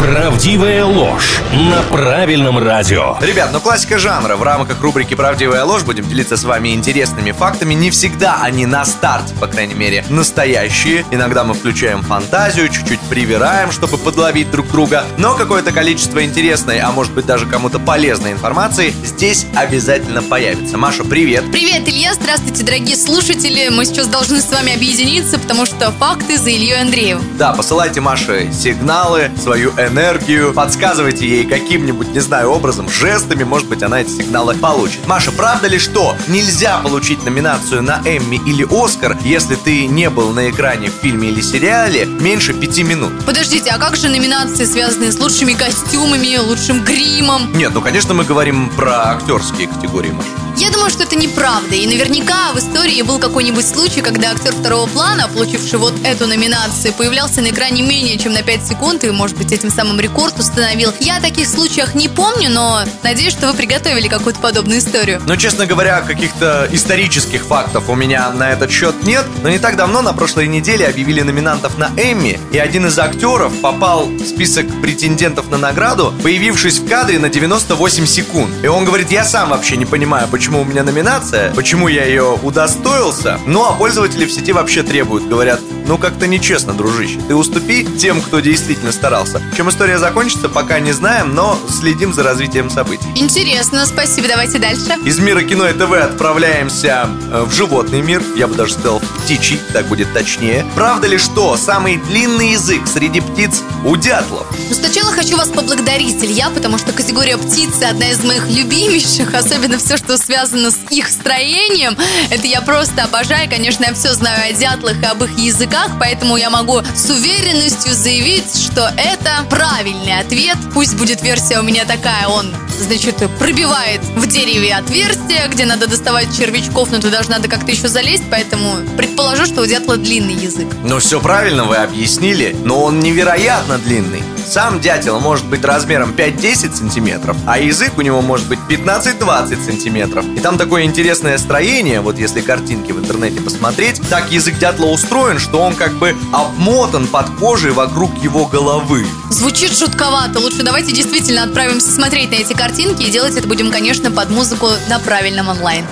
Правдивая ложь на правильном радио. Ребят, ну классика жанра. В рамках рубрики «Правдивая ложь» будем делиться с вами интересными фактами. Не всегда они на старте, по крайней мере, настоящие. Иногда мы включаем фантазию, чуть-чуть привираем, чтобы подловить друг друга. Но какое-то количество интересной, а может быть даже кому-то полезной информации здесь обязательно появится. Маша, привет! Привет, Илья! Здравствуйте, дорогие слушатели! Мы сейчас должны с вами объединиться, потому что факты за Ильей Андреевым. Да, посылайте Маше сигналы, свою энергию, подсказывайте ей каким-нибудь, не знаю, образом, жестами, может быть, она эти сигналы получит. Маша, правда ли, что нельзя получить номинацию на Эмми или Оскар, если ты не был на экране в фильме или сериале меньше пяти минут? Подождите, а как же номинации, связанные с лучшими костюмами, лучшим гримом? Нет, ну, конечно, мы говорим про актерские категории, Маша. Я думаю, что это неправда. И наверняка в истории был какой-нибудь случай, когда актер второго плана, получивший вот эту номинацию, появлялся на экране менее чем на 5 секунд и, может быть, этим самым рекорд установил. Я о таких случаях не помню, но надеюсь, что вы приготовили какую-то подобную историю. Но, честно говоря, каких-то исторических фактов у меня на этот счет нет. Но не так давно, на прошлой неделе, объявили номинантов на Эмми, и один из актеров попал в список претендентов на награду, появившись в кадре на 98 секунд. И он говорит, я сам вообще не понимаю, почему у меня номинация, почему я ее удостоился. Ну, а пользователи в сети вообще требуют, говорят, ну как-то нечестно, дружище. Ты уступи тем, кто действительно старался. Чем история закончится, пока не знаем, но следим за развитием событий. Интересно, спасибо, давайте дальше. Из мира кино и ТВ отправляемся э, в животный мир, я бы даже сказал птичий, так будет точнее. Правда ли, что самый длинный язык среди птиц у дятлов? Ну, сначала хочу вас поблагодарить, Илья, потому что категория птицы одна из моих любимейших, особенно все, что связано с их строением. Это я просто обожаю. Конечно, я все знаю о дятлах и об их языках, поэтому я могу с уверенностью заявить, что это правильный ответ. Пусть будет версия у меня такая, он значит, пробивает в дереве отверстие, где надо доставать червячков, но туда же надо как-то еще залезть, поэтому предположу, что у дятла длинный язык. Ну, все правильно вы объяснили, но он невероятно длинный. Сам дятел может быть размером 5-10 сантиметров, а язык у него может быть 15-20 сантиметров. И там такое интересное строение, вот если картинки в интернете посмотреть, так язык дятла устроен, что он как бы обмотан под кожей вокруг его головы. Звучит жутковато. Лучше давайте действительно отправимся смотреть на эти картинки и делать это будем, конечно, под музыку на правильном онлайн.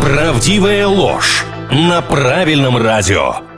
Правдивая ложь на правильном радио.